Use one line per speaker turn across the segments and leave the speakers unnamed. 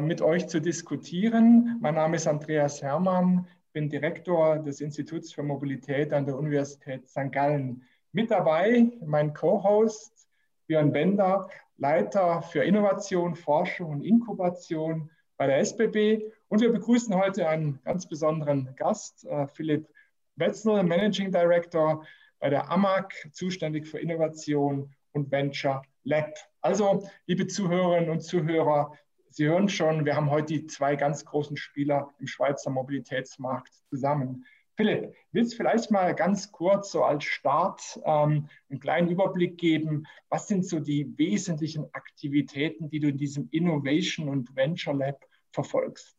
mit euch zu diskutieren. Mein Name ist Andreas Hermann bin Direktor des Instituts für Mobilität an der Universität St. Gallen. Mit dabei mein Co-Host Björn Bender, Leiter für Innovation, Forschung und Inkubation bei der SBB. Und wir begrüßen heute einen ganz besonderen Gast, äh, Philipp Wetzel, Managing Director bei der AMAG, zuständig für Innovation und Venture Lab. Also, liebe Zuhörerinnen und Zuhörer, Sie hören schon, wir haben heute die zwei ganz großen Spieler im Schweizer Mobilitätsmarkt zusammen. Philipp, willst du vielleicht mal ganz kurz so als Start ähm, einen kleinen Überblick geben? Was sind so die wesentlichen Aktivitäten, die du in diesem Innovation und Venture Lab verfolgst?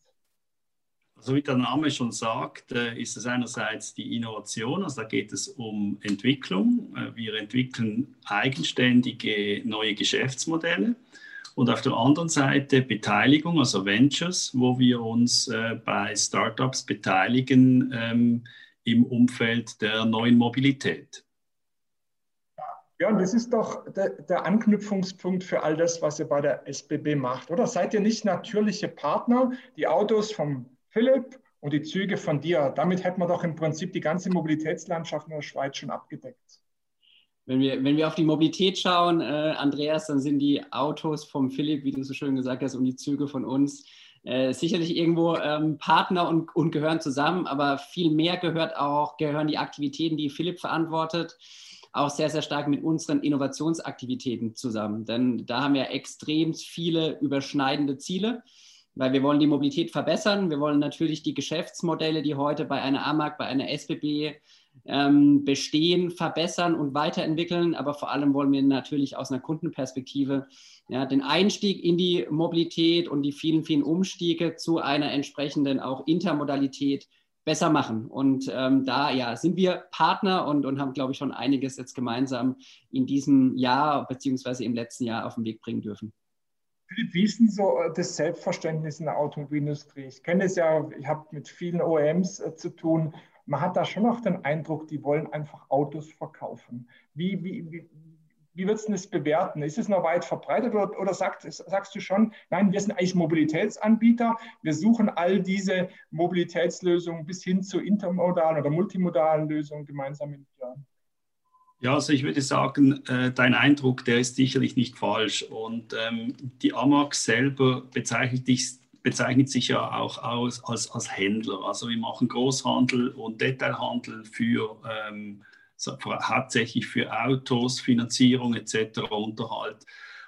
Also wie der Name schon sagt, äh, ist es einerseits die Innovation, also da geht es um Entwicklung. Äh, wir entwickeln eigenständige neue Geschäftsmodelle und auf der anderen Seite Beteiligung, also Ventures, wo wir uns äh, bei Startups beteiligen ähm, im Umfeld der neuen Mobilität.
Ja, und das ist doch der, der, Anknüpfungspunkt für all das, was ihr bei der SBB macht, oder? Seid ihr nicht natürliche Partner? Die Autos vom Philipp und die Züge von dir. Damit hätten wir doch im Prinzip die ganze Mobilitätslandschaft in der Schweiz schon abgedeckt.
Wenn wir, wenn wir auf die Mobilität schauen, äh, Andreas, dann sind die Autos vom Philipp, wie du so schön gesagt hast, und die Züge von uns äh, sicherlich irgendwo ähm, Partner und, und gehören zusammen, aber viel mehr gehört auch, gehören die Aktivitäten, die Philipp verantwortet, auch sehr, sehr stark mit unseren Innovationsaktivitäten zusammen. Denn da haben wir extrem viele überschneidende Ziele weil wir wollen die Mobilität verbessern. Wir wollen natürlich die Geschäftsmodelle, die heute bei einer AMAG, bei einer SBB ähm, bestehen, verbessern und weiterentwickeln. Aber vor allem wollen wir natürlich aus einer Kundenperspektive ja, den Einstieg in die Mobilität und die vielen, vielen Umstiege zu einer entsprechenden auch Intermodalität besser machen. Und ähm, da ja, sind wir Partner und, und haben, glaube ich, schon einiges jetzt gemeinsam in diesem Jahr beziehungsweise im letzten Jahr auf den Weg bringen dürfen.
Philipp, wie ist denn so äh, das Selbstverständnis in der Automobilindustrie? Ich kenne es ja, ich habe mit vielen OEMs äh, zu tun man hat da schon noch den Eindruck, die wollen einfach Autos verkaufen. Wie, wie, wie, wie würdest du das bewerten? Ist es noch weit verbreitet oder, oder sagt, sagst du schon, nein, wir sind eigentlich Mobilitätsanbieter, wir suchen all diese Mobilitätslösungen bis hin zu intermodalen oder multimodalen Lösungen gemeinsam in Plan?
Ja, also ich würde sagen, äh, dein Eindruck, der ist sicherlich nicht falsch. Und ähm, die AMAG selber bezeichnet dich bezeichnet sich ja auch aus, als, als Händler. Also wir machen Großhandel und Detailhandel für ähm, hauptsächlich für Autos, Finanzierung etc., Unterhalt.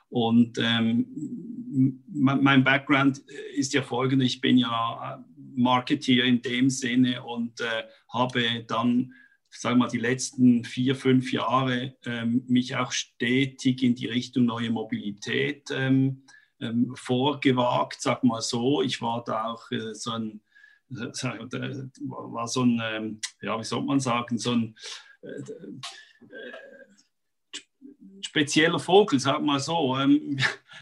Und ähm, mein Background ist ja folgender, ich bin ja Marketeer in dem Sinne und äh, habe dann, sagen wir mal, die letzten vier, fünf Jahre ähm, mich auch stetig in die Richtung neue Mobilität ähm, ähm, vorgewagt, sag mal so. Ich war da auch äh, so ein, äh, war so ein, ähm, ja, wie soll man sagen, so ein äh, äh spezieller Vogel, sag mal so, ähm,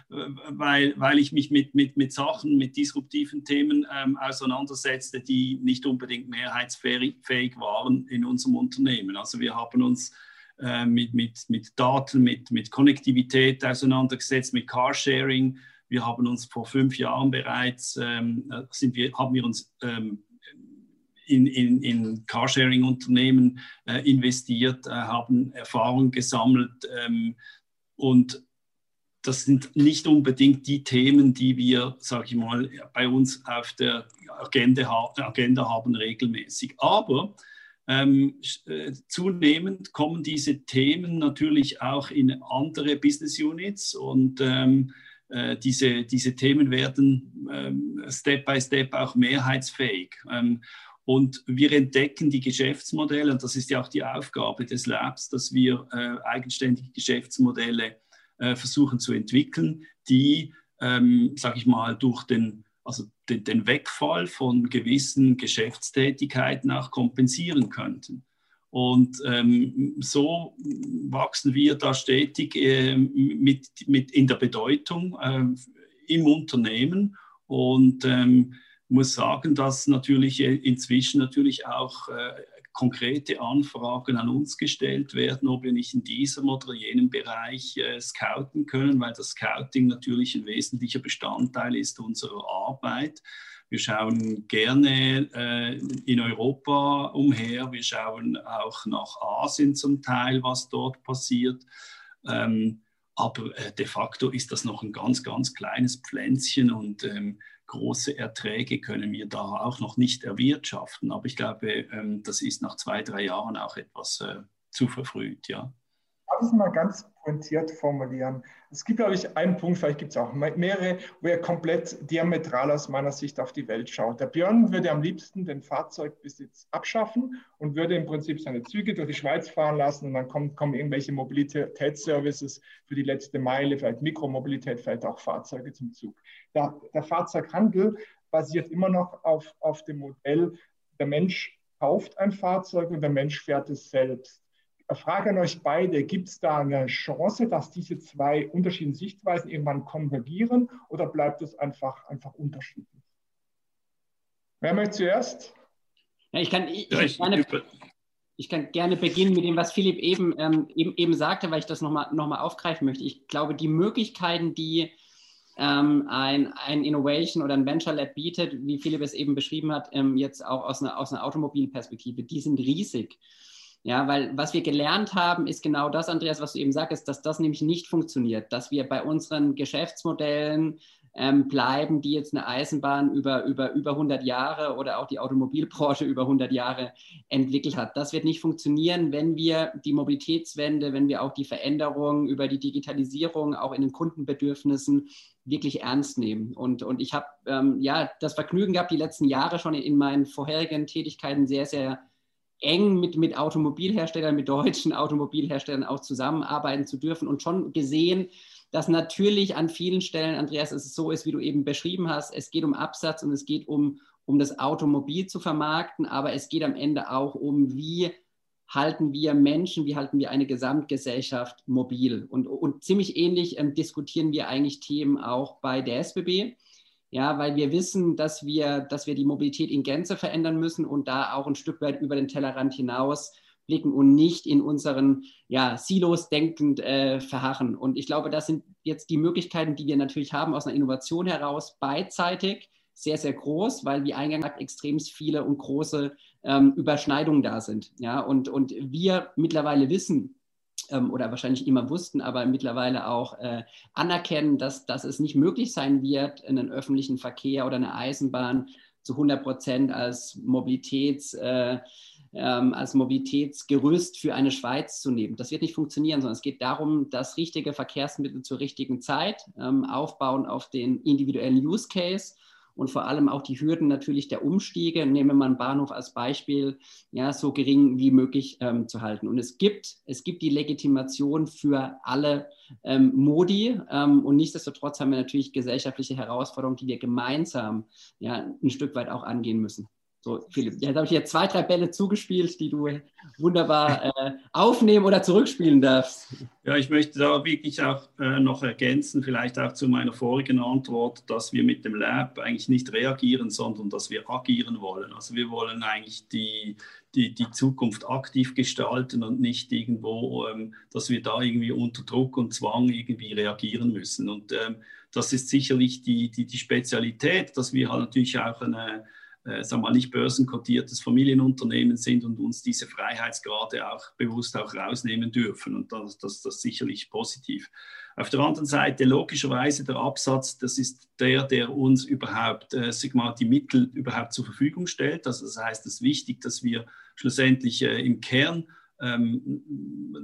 weil, weil ich mich mit, mit, mit Sachen, mit disruptiven Themen ähm, auseinandersetzte, die nicht unbedingt mehrheitsfähig waren in unserem Unternehmen. Also wir haben uns äh, mit, mit, mit Daten, mit, mit Konnektivität auseinandergesetzt, mit Carsharing. Wir haben uns vor fünf Jahren bereits, ähm, sind wir, haben wir uns ähm, in, in, in Carsharing-Unternehmen äh, investiert, äh, haben Erfahrungen gesammelt ähm, und das sind nicht unbedingt die Themen, die wir, sage ich mal, bei uns auf der Agenda, Agenda haben regelmäßig. Aber ähm, äh, zunehmend kommen diese Themen natürlich auch in andere Business Units und ähm, äh, diese, diese Themen werden ähm, Step by Step auch mehrheitsfähig. Ähm, und wir entdecken die Geschäftsmodelle, und das ist ja auch die Aufgabe des Labs, dass wir äh, eigenständige Geschäftsmodelle äh, versuchen zu entwickeln, die, ähm, sage ich mal, durch den also den, den Wegfall von gewissen Geschäftstätigkeiten auch kompensieren könnten. Und ähm, so wachsen wir da stetig äh, mit, mit in der Bedeutung äh, im Unternehmen und ähm, muss sagen, dass natürlich inzwischen natürlich auch äh, konkrete Anfragen an uns gestellt werden, ob wir nicht in diesem oder jenem Bereich äh, scouten können, weil das Scouting natürlich ein wesentlicher Bestandteil ist unserer Arbeit. Wir schauen gerne äh, in Europa umher. Wir schauen auch nach Asien zum Teil, was dort passiert. Ähm, aber äh, de facto ist das noch ein ganz, ganz kleines Pflänzchen und ähm, große Erträge können wir da auch noch nicht erwirtschaften. Aber ich glaube, ähm, das ist nach zwei, drei Jahren auch etwas äh, zu verfrüht, ja.
Darf ich mal ganz pointiert formulieren? Es gibt, glaube ich, einen Punkt, vielleicht gibt es auch mehrere, wo er komplett diametral aus meiner Sicht auf die Welt schaut. Der Björn würde am liebsten den Fahrzeugbesitz abschaffen und würde im Prinzip seine Züge durch die Schweiz fahren lassen und dann kommen, kommen irgendwelche Mobilitätsservices für die letzte Meile, vielleicht Mikromobilität, vielleicht auch Fahrzeuge zum Zug. Der, der Fahrzeughandel basiert immer noch auf, auf dem Modell, der Mensch kauft ein Fahrzeug und der Mensch fährt es selbst. Frage an euch beide, gibt es da eine Chance, dass diese zwei unterschiedlichen Sichtweisen irgendwann konvergieren oder bleibt es einfach, einfach unterschiedlich? Wer möchte zuerst?
Ja, ich, kann, ich, ich, gerne, ich, kann, gerne, beginnen mit dem, was Philipp eben, ähm, eben, eben, sagte, weil ich das nochmal noch mal aufgreifen möchte. Ich glaube, die Möglichkeiten, die ähm, ein, ein Innovation oder ein Venture Lab bietet, wie Philipp es eben beschrieben hat, ähm, jetzt auch aus einer, aus einer Automobilperspektive, die sind riesig. Ja, weil was wir gelernt haben, ist genau das, Andreas, was du eben sagst, dass das nämlich nicht funktioniert, dass wir bei unseren Geschäftsmodellen ähm, bleiben, die jetzt eine Eisenbahn über, über, über 100 Jahre oder auch die Automobilbranche über 100 Jahre entwickelt hat. Das wird nicht funktionieren, wenn wir die Mobilitätswende, wenn wir auch die Veränderungen über die Digitalisierung auch in den Kundenbedürfnissen wirklich ernst nehmen. Und, und ich habe ähm, ja das Vergnügen gehabt, die letzten Jahre schon in meinen vorherigen Tätigkeiten sehr, sehr eng mit, mit Automobilherstellern, mit deutschen Automobilherstellern auch zusammenarbeiten zu dürfen und schon gesehen, dass natürlich an vielen Stellen, Andreas, es so ist, wie du eben beschrieben hast, es geht um Absatz und es geht um, um das Automobil zu vermarkten, aber es geht am Ende auch um, wie halten wir Menschen, wie halten wir eine Gesamtgesellschaft mobil. Und, und ziemlich ähnlich ähm, diskutieren wir eigentlich Themen auch bei der SBB ja, weil wir wissen, dass wir, dass wir die Mobilität in Gänze verändern müssen und da auch ein Stück weit über den Tellerrand hinaus blicken und nicht in unseren ja, Silos denkend äh, verharren. Und ich glaube, das sind jetzt die Möglichkeiten, die wir natürlich haben aus einer Innovation heraus, beidseitig sehr, sehr groß, weil wie eingangs gesagt extrem viele und große ähm, Überschneidungen da sind. Ja, und, und wir mittlerweile wissen, ähm, oder wahrscheinlich immer wussten, aber mittlerweile auch äh, anerkennen, dass, dass es nicht möglich sein wird, einen öffentlichen Verkehr oder eine Eisenbahn zu 100 Prozent als Mobilitäts äh, ähm, als Mobilitätsgerüst für eine Schweiz zu nehmen. Das wird nicht funktionieren, sondern es geht darum, das richtige Verkehrsmittel zur richtigen Zeit ähm, aufbauen auf den individuellen Use Case und vor allem auch die Hürden natürlich der Umstiege, nehmen wir mal einen Bahnhof als Beispiel, ja, so gering wie möglich ähm, zu halten. Und es gibt, es gibt die Legitimation für alle ähm, Modi ähm, und nichtsdestotrotz haben wir natürlich gesellschaftliche Herausforderungen, die wir gemeinsam ja, ein Stück weit auch angehen müssen. So, Philipp, jetzt habe ich hier zwei, drei Bälle zugespielt, die du wunderbar äh, aufnehmen oder zurückspielen darfst.
Ja, ich möchte da wirklich auch äh, noch ergänzen, vielleicht auch zu meiner vorigen Antwort, dass wir mit dem Lab eigentlich nicht reagieren, sondern dass wir agieren wollen. Also wir wollen eigentlich die, die, die Zukunft aktiv gestalten und nicht irgendwo, ähm, dass wir da irgendwie unter Druck und Zwang irgendwie reagieren müssen. Und ähm, das ist sicherlich die, die, die Spezialität, dass wir halt natürlich auch eine äh, sagen wir mal, nicht börsenkotiertes Familienunternehmen sind und uns diese Freiheitsgrade auch bewusst auch rausnehmen dürfen. Und das, das, das ist sicherlich positiv. Auf der anderen Seite, logischerweise, der Absatz, das ist der, der uns überhaupt, äh, sag mal, die Mittel überhaupt zur Verfügung stellt. Also das heißt, es ist wichtig, dass wir schlussendlich äh, im Kern ähm,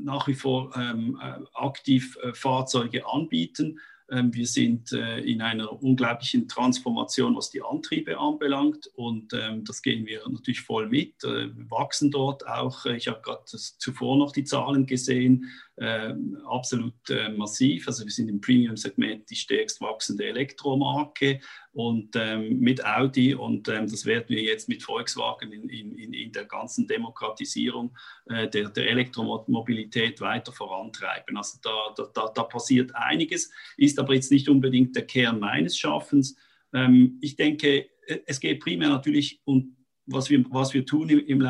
nach wie vor ähm, äh, aktiv äh, Fahrzeuge anbieten wir sind äh, in einer unglaublichen Transformation, was die Antriebe anbelangt. Und ähm, das gehen wir natürlich voll mit, äh, wachsen dort auch. Ich habe gerade zuvor noch die Zahlen gesehen. Äh, absolut äh, massiv. Also wir sind im Premium-Segment die stärkst wachsende Elektromarke und ähm, mit Audi und ähm, das werden wir jetzt mit Volkswagen in, in, in der ganzen Demokratisierung äh, der, der Elektromobilität weiter vorantreiben. Also da, da, da passiert einiges, ist aber jetzt nicht unbedingt der Kern meines Schaffens. Ähm, ich denke, es geht primär natürlich um was wir, was wir tun im, im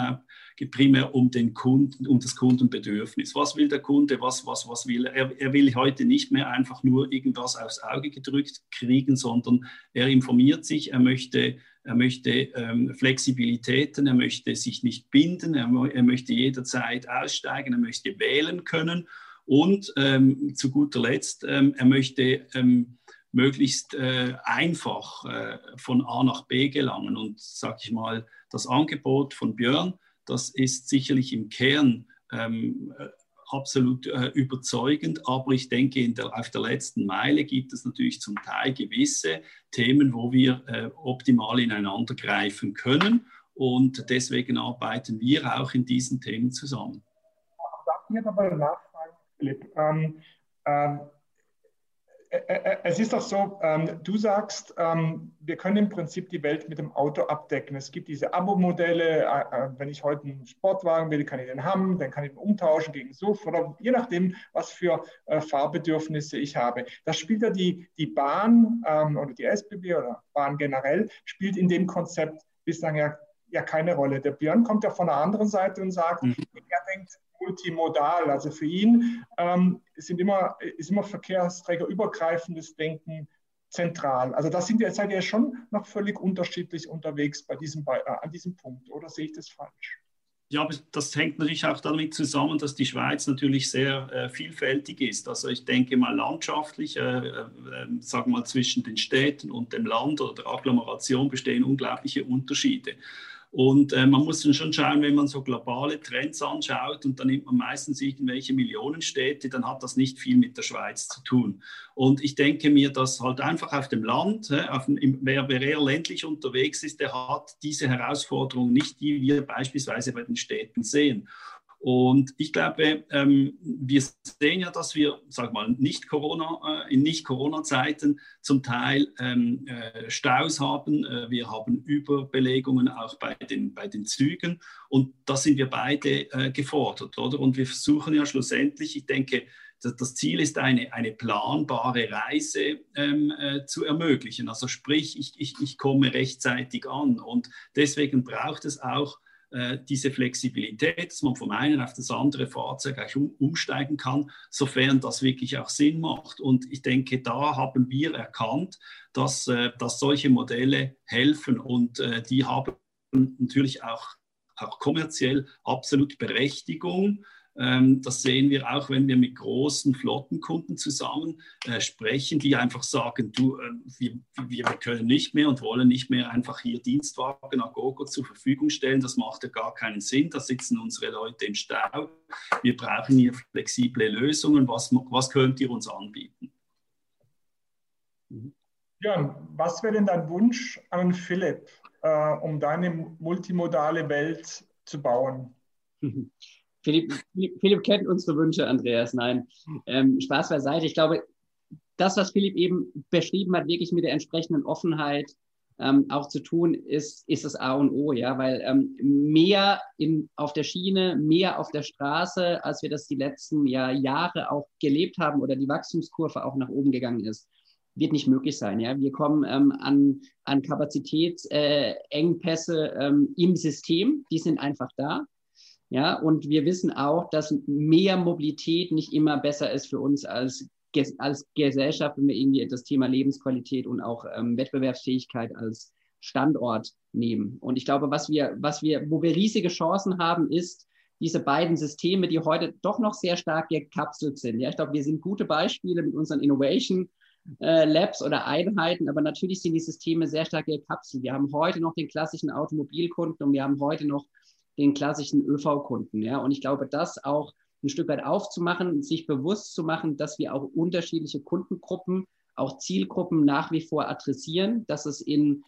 geht primär um den Kunden, um das Kundenbedürfnis. Was will der Kunde? Was, was, was will er? Er will heute nicht mehr einfach nur irgendwas aufs Auge gedrückt kriegen, sondern er informiert sich, er möchte, er möchte ähm, Flexibilitäten, er möchte sich nicht binden, er, er möchte jederzeit aussteigen, er möchte wählen können und ähm, zu guter Letzt, ähm, er möchte ähm, möglichst äh, einfach äh, von A nach B gelangen. Und sage ich mal, das Angebot von Björn, das ist sicherlich im Kern ähm, äh, absolut äh, überzeugend, aber ich denke, der, auf der letzten Meile gibt es natürlich zum Teil gewisse Themen, wo wir äh, optimal ineinander greifen können. Und deswegen arbeiten wir auch in diesen Themen zusammen.
Darf ich jetzt aber nachfragen, Philipp? Ähm, ähm, es ist doch so, ähm, du sagst, ähm, wir können im Prinzip die Welt mit dem Auto abdecken. Es gibt diese Abo-Modelle. Äh, äh, wenn ich heute einen Sportwagen will, kann ich den haben, dann kann ich ihn umtauschen gegen SUV oder je nachdem, was für äh, Fahrbedürfnisse ich habe. Das spielt ja die, die Bahn ähm, oder die SBB oder Bahn generell, spielt in dem Konzept bislang ja, ja keine Rolle. Der Björn kommt ja von der anderen Seite und sagt, mhm. Multimodal. Also für ihn ähm, sind immer, ist immer verkehrsträgerübergreifendes Denken zentral. Also da sind wir, seid ihr schon noch völlig unterschiedlich unterwegs bei diesem, äh, an diesem Punkt, oder sehe ich das falsch?
Ja, aber das hängt natürlich auch damit zusammen, dass die Schweiz natürlich sehr äh, vielfältig ist. Also ich denke mal landschaftlich, äh, äh, sagen wir mal zwischen den Städten und dem Land oder der Agglomeration bestehen unglaubliche Unterschiede. Und äh, man muss dann schon schauen, wenn man so globale Trends anschaut und dann nimmt man meistens irgendwelche Millionenstädte, dann hat das nicht viel mit der Schweiz zu tun. Und ich denke mir, dass halt einfach auf dem Land, auf dem, wer, wer eher ländlich unterwegs ist, der hat diese Herausforderung nicht, die wir beispielsweise bei den Städten sehen. Und ich glaube, ähm, wir sehen ja, dass wir, sag mal, nicht Corona, äh, in Nicht-Corona-Zeiten zum Teil ähm, äh, Staus haben. Äh, wir haben Überbelegungen auch bei den, bei den Zügen. Und da sind wir beide gefordert, oder? Und wir versuchen ja schlussendlich, ich denke, das Ziel ist, eine, eine planbare Reise ähm, äh, zu ermöglichen. Also sprich, ich, ich, ich komme rechtzeitig an. Und deswegen braucht es auch äh, diese Flexibilität, dass man vom einen auf das andere Fahrzeug um, umsteigen kann, sofern das wirklich auch Sinn macht. Und ich denke, da haben wir erkannt, dass, äh, dass solche Modelle helfen und äh, die haben natürlich auch, auch kommerziell absolut Berechtigung. Ähm, das sehen wir auch, wenn wir mit großen Flottenkunden zusammen äh, sprechen, die einfach sagen, du, äh, wir, wir, können nicht mehr und wollen nicht mehr einfach hier Dienstwagen Agogo zur Verfügung stellen. Das macht ja gar keinen Sinn. Da sitzen unsere Leute im Stau. Wir brauchen hier flexible Lösungen. Was, was könnt ihr uns anbieten?
Jörn, was wäre denn dein Wunsch an Philipp, äh, um deine multimodale Welt zu bauen?
Philipp, Philipp, kennt unsere Wünsche, Andreas. Nein, ähm, Spaß beiseite. Ich glaube, das, was Philipp eben beschrieben hat, wirklich mit der entsprechenden Offenheit ähm, auch zu tun, ist, ist das A und O, ja, weil ähm, mehr in, auf der Schiene, mehr auf der Straße, als wir das die letzten ja, Jahre auch gelebt haben oder die Wachstumskurve auch nach oben gegangen ist, wird nicht möglich sein. Ja, wir kommen ähm, an, an Kapazitätsengpässe äh, im System, die sind einfach da. Ja, und wir wissen auch, dass mehr Mobilität nicht immer besser ist für uns als, als Gesellschaft, wenn wir irgendwie das Thema Lebensqualität und auch ähm, Wettbewerbsfähigkeit als Standort nehmen. Und ich glaube, was wir, was wir, wo wir riesige Chancen haben, ist, diese beiden Systeme, die heute doch noch sehr stark gekapselt sind. Ja, ich glaube, wir sind gute Beispiele mit unseren Innovation äh, Labs oder Einheiten, aber natürlich sind die Systeme sehr stark gekapselt. Wir haben heute noch den klassischen Automobilkunden und wir haben heute noch den klassischen ÖV-Kunden. Ja? Und ich glaube, das auch ein Stück weit aufzumachen, sich bewusst zu machen, dass wir auch unterschiedliche Kundengruppen, auch Zielgruppen nach wie vor adressieren, dass es in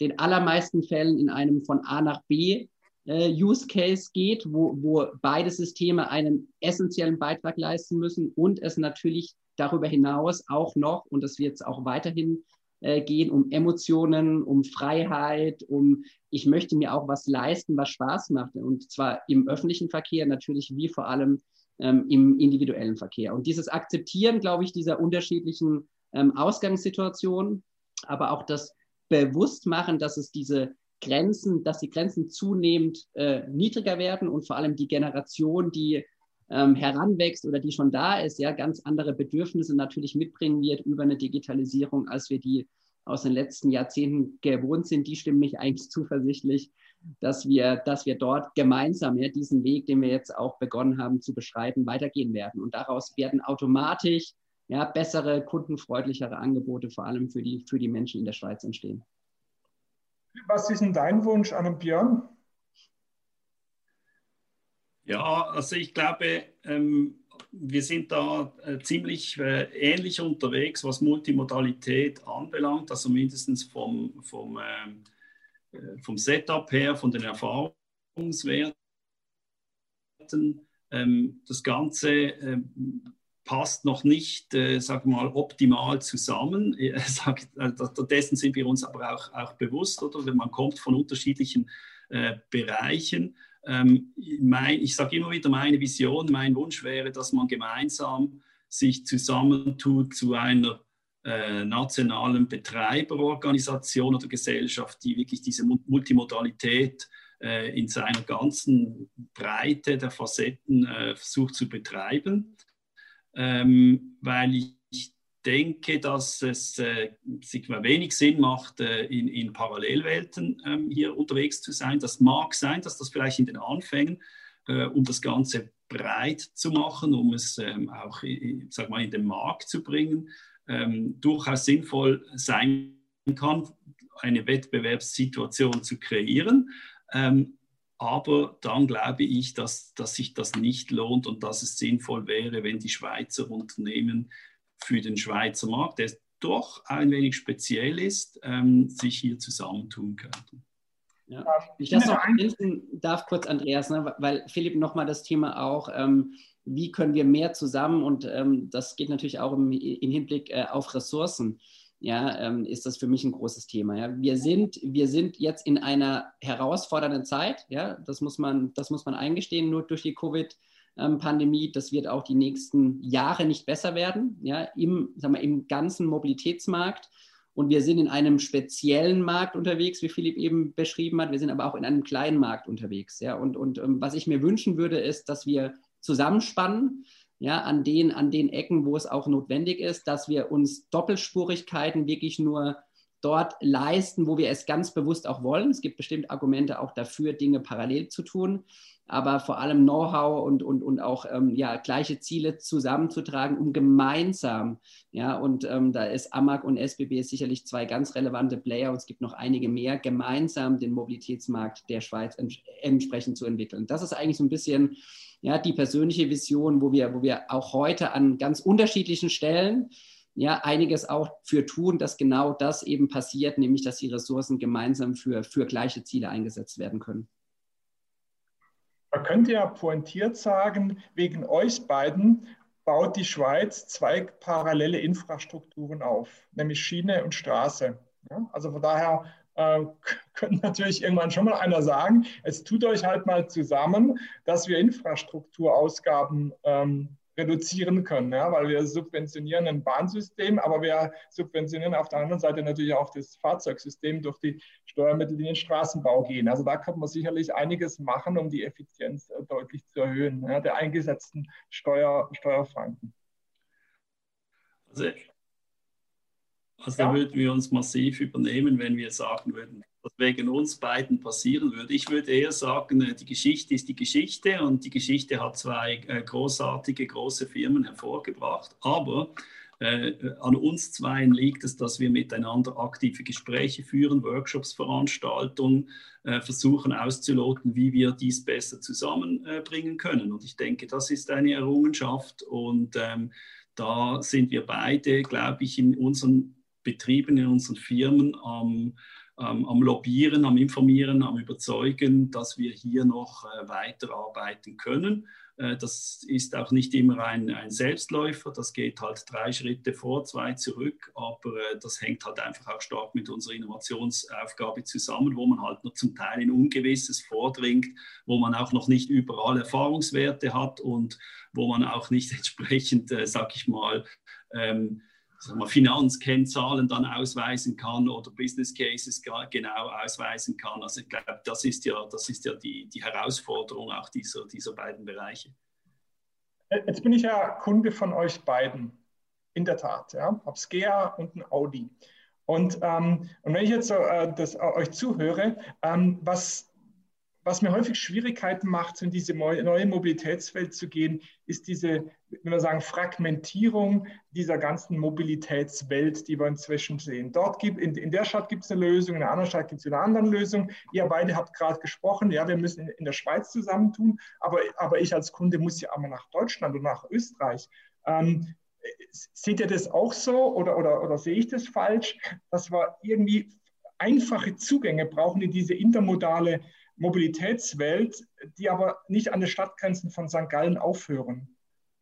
den allermeisten Fällen in einem von A nach B äh, Use Case geht, wo, wo beide Systeme einen essentiellen Beitrag leisten müssen und es natürlich darüber hinaus auch noch, und das wird es auch weiterhin äh, gehen, um Emotionen, um Freiheit, um ich möchte mir auch was leisten, was Spaß macht. Und zwar im öffentlichen Verkehr natürlich wie vor allem ähm, im individuellen Verkehr. Und dieses Akzeptieren, glaube ich, dieser unterschiedlichen ähm, Ausgangssituationen, aber auch das Bewusstmachen, dass es diese Grenzen, dass die Grenzen zunehmend äh, niedriger werden und vor allem die Generation, die ähm, heranwächst oder die schon da ist, ja, ganz andere Bedürfnisse natürlich mitbringen wird über eine Digitalisierung, als wir die aus den letzten Jahrzehnten gewohnt sind, die stimmen mich eigentlich zuversichtlich, dass wir, dass wir dort gemeinsam ja, diesen Weg, den wir jetzt auch begonnen haben zu beschreiten, weitergehen werden. Und daraus werden automatisch ja, bessere, kundenfreundlichere Angebote vor allem für die, für die Menschen in der Schweiz entstehen.
Was ist denn dein Wunsch an den Björn?
Ja, also ich glaube, ähm, wir sind da äh, ziemlich äh, ähnlich unterwegs, was Multimodalität anbelangt, also mindestens vom, vom, ähm, äh, vom Setup her, von den Erfahrungswerten. Ähm, das Ganze ähm, passt noch nicht, äh, sag mal, optimal zusammen. Äh, dessen sind wir uns aber auch, auch bewusst, oder? Wenn man kommt von unterschiedlichen äh, Bereichen. Ähm, mein, ich sage immer wieder, meine Vision, mein Wunsch wäre, dass man gemeinsam sich zusammentut zu einer äh, nationalen Betreiberorganisation oder Gesellschaft, die wirklich diese Multimodalität äh, in seiner ganzen Breite der Facetten äh, versucht zu betreiben. Ähm, weil ich denke, dass es äh, wenig Sinn macht, äh, in, in, Parallelwelten ähm, hier unterwegs zu sein. Das mag sein, dass das vielleicht in den Anfängen, äh, um das Ganze breit zu machen, um es ähm, auch sag mal, in den Markt zu bringen, ähm, durchaus sinnvoll sein kann, eine Wettbewerbssituation zu kreieren. Ähm, aber dann glaube ich, dass, dass sich das nicht lohnt und dass es sinnvoll wäre, wenn die Schweizer Unternehmen für den Schweizer Markt, der doch ein wenig speziell ist, ähm, sich hier zusammentun könnten.
Ja. Ich das noch ergänzen darf kurz, Andreas, ne, weil Philipp nochmal das Thema auch, ähm, wie können wir mehr zusammen und ähm, das geht natürlich auch im, im Hinblick äh, auf Ressourcen ja, ähm, ist das für mich ein großes Thema. Ja. Wir, sind, wir sind jetzt in einer herausfordernden Zeit, ja, das muss man, das muss man eingestehen, nur durch die Covid-Pandemie. Das wird auch die nächsten Jahre nicht besser werden, ja, im, sagen wir, im ganzen Mobilitätsmarkt. Und wir sind in einem speziellen Markt unterwegs, wie Philipp eben beschrieben hat. Wir sind aber auch in einem kleinen Markt unterwegs. Ja. Und, und ähm, was ich mir wünschen würde, ist, dass wir zusammenspannen, ja, an den, an den Ecken, wo es auch notwendig ist, dass wir uns Doppelspurigkeiten wirklich nur dort leisten, wo wir es ganz bewusst auch wollen. Es gibt bestimmt Argumente auch dafür, Dinge parallel zu tun, aber vor allem Know-how und, und, und auch ähm, ja, gleiche Ziele zusammenzutragen, um gemeinsam, ja, und ähm, da ist AMAG und SBB sicherlich zwei ganz relevante Player und es gibt noch einige mehr, gemeinsam den Mobilitätsmarkt der Schweiz ents entsprechend zu entwickeln. Das ist eigentlich so ein bisschen ja, die persönliche Vision, wo wir, wo wir auch heute an ganz unterschiedlichen Stellen ja, einiges auch für tun, dass genau das eben passiert, nämlich dass die Ressourcen gemeinsam für, für gleiche Ziele eingesetzt werden können.
Man könnte ja pointiert sagen, wegen euch beiden baut die Schweiz zwei parallele Infrastrukturen auf, nämlich Schiene und Straße. Ja, also von daher äh, könnte natürlich irgendwann schon mal einer sagen, es tut euch halt mal zusammen, dass wir Infrastrukturausgaben ähm, reduzieren können, ja, weil wir subventionieren ein Bahnsystem, aber wir subventionieren auf der anderen Seite natürlich auch das Fahrzeugsystem durch die Steuermittel, die in den Straßenbau gehen. Also da kann man sicherlich einiges machen, um die Effizienz äh, deutlich zu erhöhen, ja, der eingesetzten Steuer, Steuerfranken.
Also also ja. da würden wir uns massiv übernehmen, wenn wir sagen würden, was wegen uns beiden passieren würde. Ich würde eher sagen, äh, die Geschichte ist die Geschichte und die Geschichte hat zwei äh, großartige, große Firmen hervorgebracht. Aber äh, an uns zweien liegt es, dass wir miteinander aktive Gespräche führen, Workshops, Veranstaltungen, äh, versuchen auszuloten, wie wir dies besser zusammenbringen können. Und ich denke, das ist eine Errungenschaft und ähm, da sind wir beide, glaube ich, in unseren Betrieben, in unseren Firmen am, ähm, am Lobbyieren, am Informieren, am Überzeugen, dass wir hier noch äh, weiterarbeiten können. Äh, das ist auch nicht immer ein, ein, Selbstläufer, das geht halt drei Schritte vor, zwei zurück, aber äh, das hängt halt einfach auch stark mit unserer Innovationsaufgabe zusammen, wo man halt noch zum Teil in Ungewisses vordringt, wo man auch noch nicht überall Erfahrungswerte hat und wo man auch nicht entsprechend, äh, sag ich mal, ähm, mal, Finanzkennzahlen dann ausweisen kann oder Business Cases genau ausweisen kann. Also ich glaube, das ist ja, das ist ja die, die Herausforderung auch dieser, dieser beiden Bereiche.
Jetzt bin ich ja Kunde von euch beiden, in der Tat. Ja. Habe Skea und ein Audi. Und, ähm, und wenn ich jetzt so, äh, das, äh, euch zuhöre, ähm, was, was mir häufig Schwierigkeiten macht, in diese neue Mobilitätswelt zu gehen, ist diese, wenn wir sagen, Fragmentierung dieser ganzen Mobilitätswelt, die wir inzwischen sehen. Dort gibt, in, in der Stadt gibt es eine Lösung, in der anderen Stadt gibt es eine andere Lösung. Ihr beide habt gerade gesprochen, ja, wir müssen in, in, der Schweiz zusammentun, aber, aber ich als Kunde muss ja einmal nach Deutschland und nach Österreich. Ähm, seht ihr das auch so oder, oder, oder sehe ich das falsch, dass wir irgendwie einfache Zugänge brauchen in diese intermodale Mobilitätswelt, die aber nicht an den Stadtgrenzen von St. Gallen aufhören.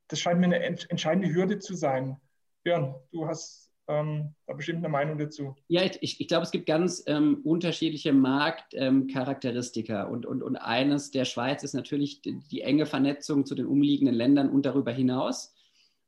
Das scheint mir eine entscheidende Hürde zu sein. Björn, du hast ähm, da bestimmt eine Meinung dazu.
Ja, ich, ich glaube, es gibt ganz ähm, unterschiedliche Marktcharakteristika. Ähm, und, und, und eines der Schweiz ist natürlich die, die enge Vernetzung zu den umliegenden Ländern und darüber hinaus.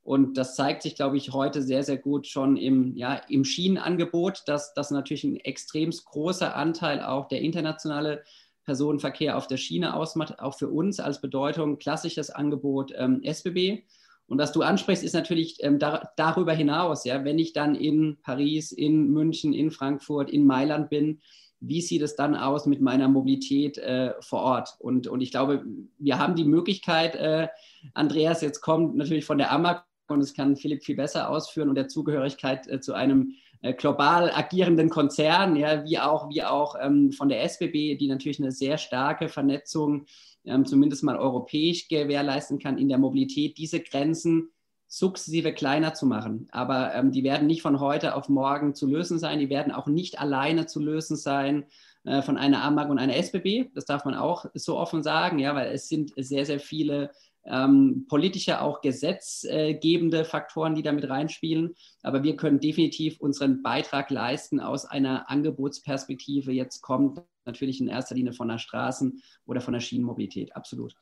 Und das zeigt sich, glaube ich, heute sehr, sehr gut schon im, ja, im Schienenangebot, dass das natürlich ein extrem großer Anteil auch der internationale Personenverkehr auf der Schiene ausmacht, auch für uns als Bedeutung klassisches Angebot ähm, SBB. Und was du ansprichst, ist natürlich ähm, da, darüber hinaus, ja, wenn ich dann in Paris, in München, in Frankfurt, in Mailand bin, wie sieht es dann aus mit meiner Mobilität äh, vor Ort? Und, und ich glaube, wir haben die Möglichkeit, äh, Andreas, jetzt kommt natürlich von der AMAG und es kann Philipp viel besser ausführen und der Zugehörigkeit äh, zu einem global agierenden Konzernen, ja, wie auch, wie auch ähm, von der SBB, die natürlich eine sehr starke Vernetzung, ähm, zumindest mal europäisch gewährleisten kann in der Mobilität, diese Grenzen sukzessive kleiner zu machen. Aber ähm, die werden nicht von heute auf morgen zu lösen sein, die werden auch nicht alleine zu lösen sein äh, von einer AMAG und einer SBB. Das darf man auch so offen sagen, ja, weil es sind sehr, sehr viele ähm, politische, auch gesetzgebende Faktoren, die damit reinspielen. Aber wir können definitiv unseren Beitrag leisten aus einer Angebotsperspektive. Jetzt kommt natürlich in erster Linie von der Straßen- oder von der Schienenmobilität. Absolut.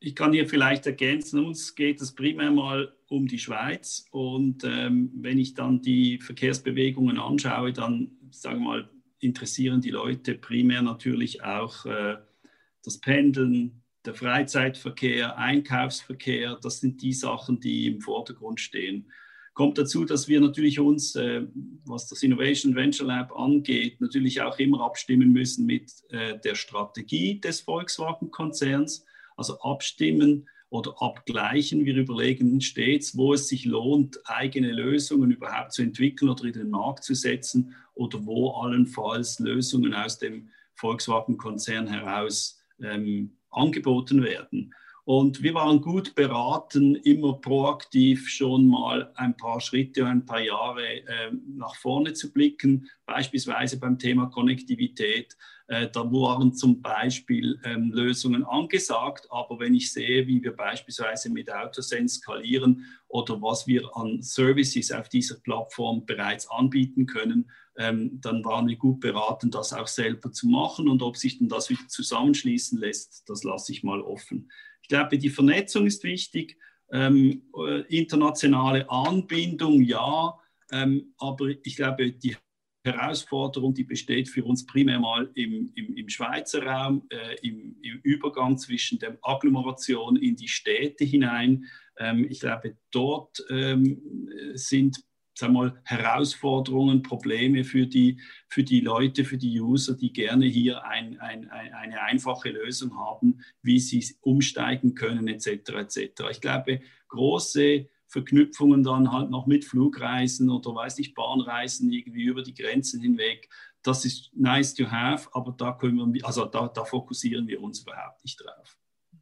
Ich kann hier vielleicht ergänzen, uns geht es primär mal um die Schweiz. Und ähm, wenn ich dann die Verkehrsbewegungen anschaue, dann, sagen wir mal, interessieren die Leute primär natürlich auch äh, das Pendeln, der Freizeitverkehr, Einkaufsverkehr, das sind die Sachen, die im Vordergrund stehen. Kommt dazu, dass wir natürlich uns, äh, was das Innovation Venture Lab angeht, natürlich auch immer abstimmen müssen mit äh, der Strategie des Volkswagen-Konzerns, also abstimmen oder abgleichen. Wir überlegen stets, wo es sich lohnt, eigene Lösungen überhaupt zu entwickeln oder in den Markt zu setzen oder wo allenfalls Lösungen aus dem Volkswagen-Konzern heraus ähm, angeboten werden. Und wir waren gut beraten, immer proaktiv schon mal ein paar Schritte, ein paar Jahre äh, nach vorne zu blicken, beispielsweise beim Thema Konnektivität. Äh, da waren zum Beispiel ähm, Lösungen angesagt, aber wenn ich sehe, wie wir beispielsweise mit Autosense skalieren oder was wir an Services auf dieser Plattform bereits anbieten können, ähm, dann waren wir gut beraten, das auch selber zu machen. Und ob sich denn das wieder zusammenschließen lässt, das lasse ich mal offen. Ich glaube, die Vernetzung ist wichtig. Ähm, äh, internationale Anbindung, ja. Ähm, aber ich glaube, die Herausforderung, die besteht für uns primär mal im, im, im Schweizer Raum, äh, im, im, Übergang zwischen der Agglomeration in die Städte hinein. Ähm, ich glaube, dort ähm, sind sag mal, Herausforderungen, Probleme für die, für die Leute, für die User, die gerne hier ein, ein, eine einfache Lösung haben, wie sie umsteigen können, etc. etc. Ich glaube, große Verknüpfungen dann halt noch mit Flugreisen oder weiß nicht, Bahnreisen irgendwie über die Grenzen hinweg. Das ist nice to have, aber da können wir, also da, da fokussieren wir uns überhaupt nicht drauf.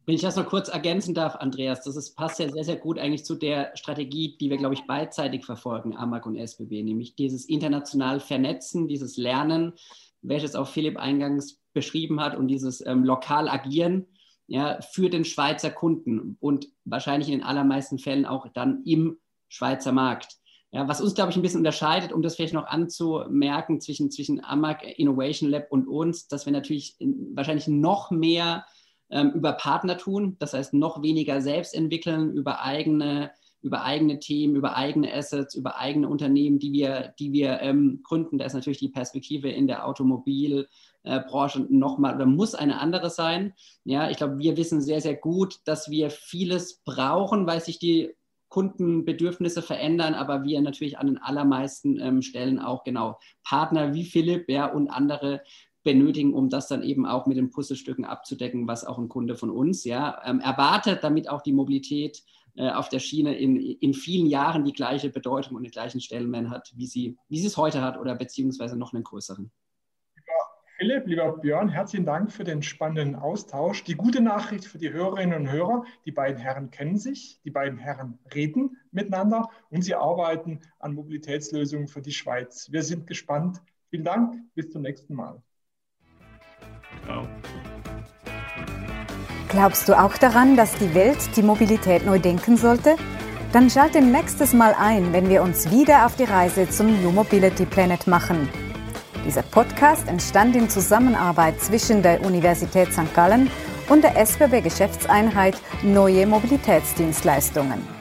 Wenn ich das noch kurz ergänzen darf, Andreas, das ist, passt ja sehr, sehr gut eigentlich zu der Strategie, die wir, glaube ich, beidseitig verfolgen, AMAG und SBB, nämlich dieses international Vernetzen, dieses Lernen, welches auch Philipp eingangs beschrieben hat und dieses ähm, lokal agieren ja, für den Schweizer Kunden und wahrscheinlich in den allermeisten Fällen auch dann im Schweizer Markt. Ja, was uns, glaube ich, ein bisschen unterscheidet, um das vielleicht noch anzumerken zwischen, zwischen AMAG Innovation Lab und uns, dass wir natürlich wahrscheinlich noch mehr ähm, über Partner tun, das heißt noch weniger selbst entwickeln, über eigene, über eigene Themen, über eigene Assets, über eigene Unternehmen, die wir, die wir ähm, gründen. Da ist natürlich die Perspektive in der Automobilbranche äh, nochmal oder muss eine andere sein. Ja, ich glaube, wir wissen sehr, sehr gut, dass wir vieles brauchen, weil sich die Kundenbedürfnisse verändern, aber wir natürlich an den allermeisten ähm, Stellen auch genau Partner wie Philipp ja, und andere benötigen, um das dann eben auch mit den Puzzlestücken abzudecken, was auch ein Kunde von uns ja, ähm, erwartet, damit auch die Mobilität äh, auf der Schiene in, in vielen Jahren die gleiche Bedeutung und den gleichen Stellenwert hat, wie sie, wie sie es heute hat oder beziehungsweise noch einen größeren.
Philipp, lieber Björn, herzlichen Dank für den spannenden Austausch. Die gute Nachricht für die Hörerinnen und Hörer, die beiden Herren kennen sich, die beiden Herren reden miteinander und sie arbeiten an Mobilitätslösungen für die Schweiz. Wir sind gespannt. Vielen Dank, bis zum nächsten Mal.
Glaubst du auch daran, dass die Welt die Mobilität neu denken sollte? Dann schalte nächstes Mal ein, wenn wir uns wieder auf die Reise zum New Mobility Planet machen. Dieser Podcast entstand in Zusammenarbeit zwischen der Universität St. Gallen und der SBB Geschäftseinheit Neue Mobilitätsdienstleistungen.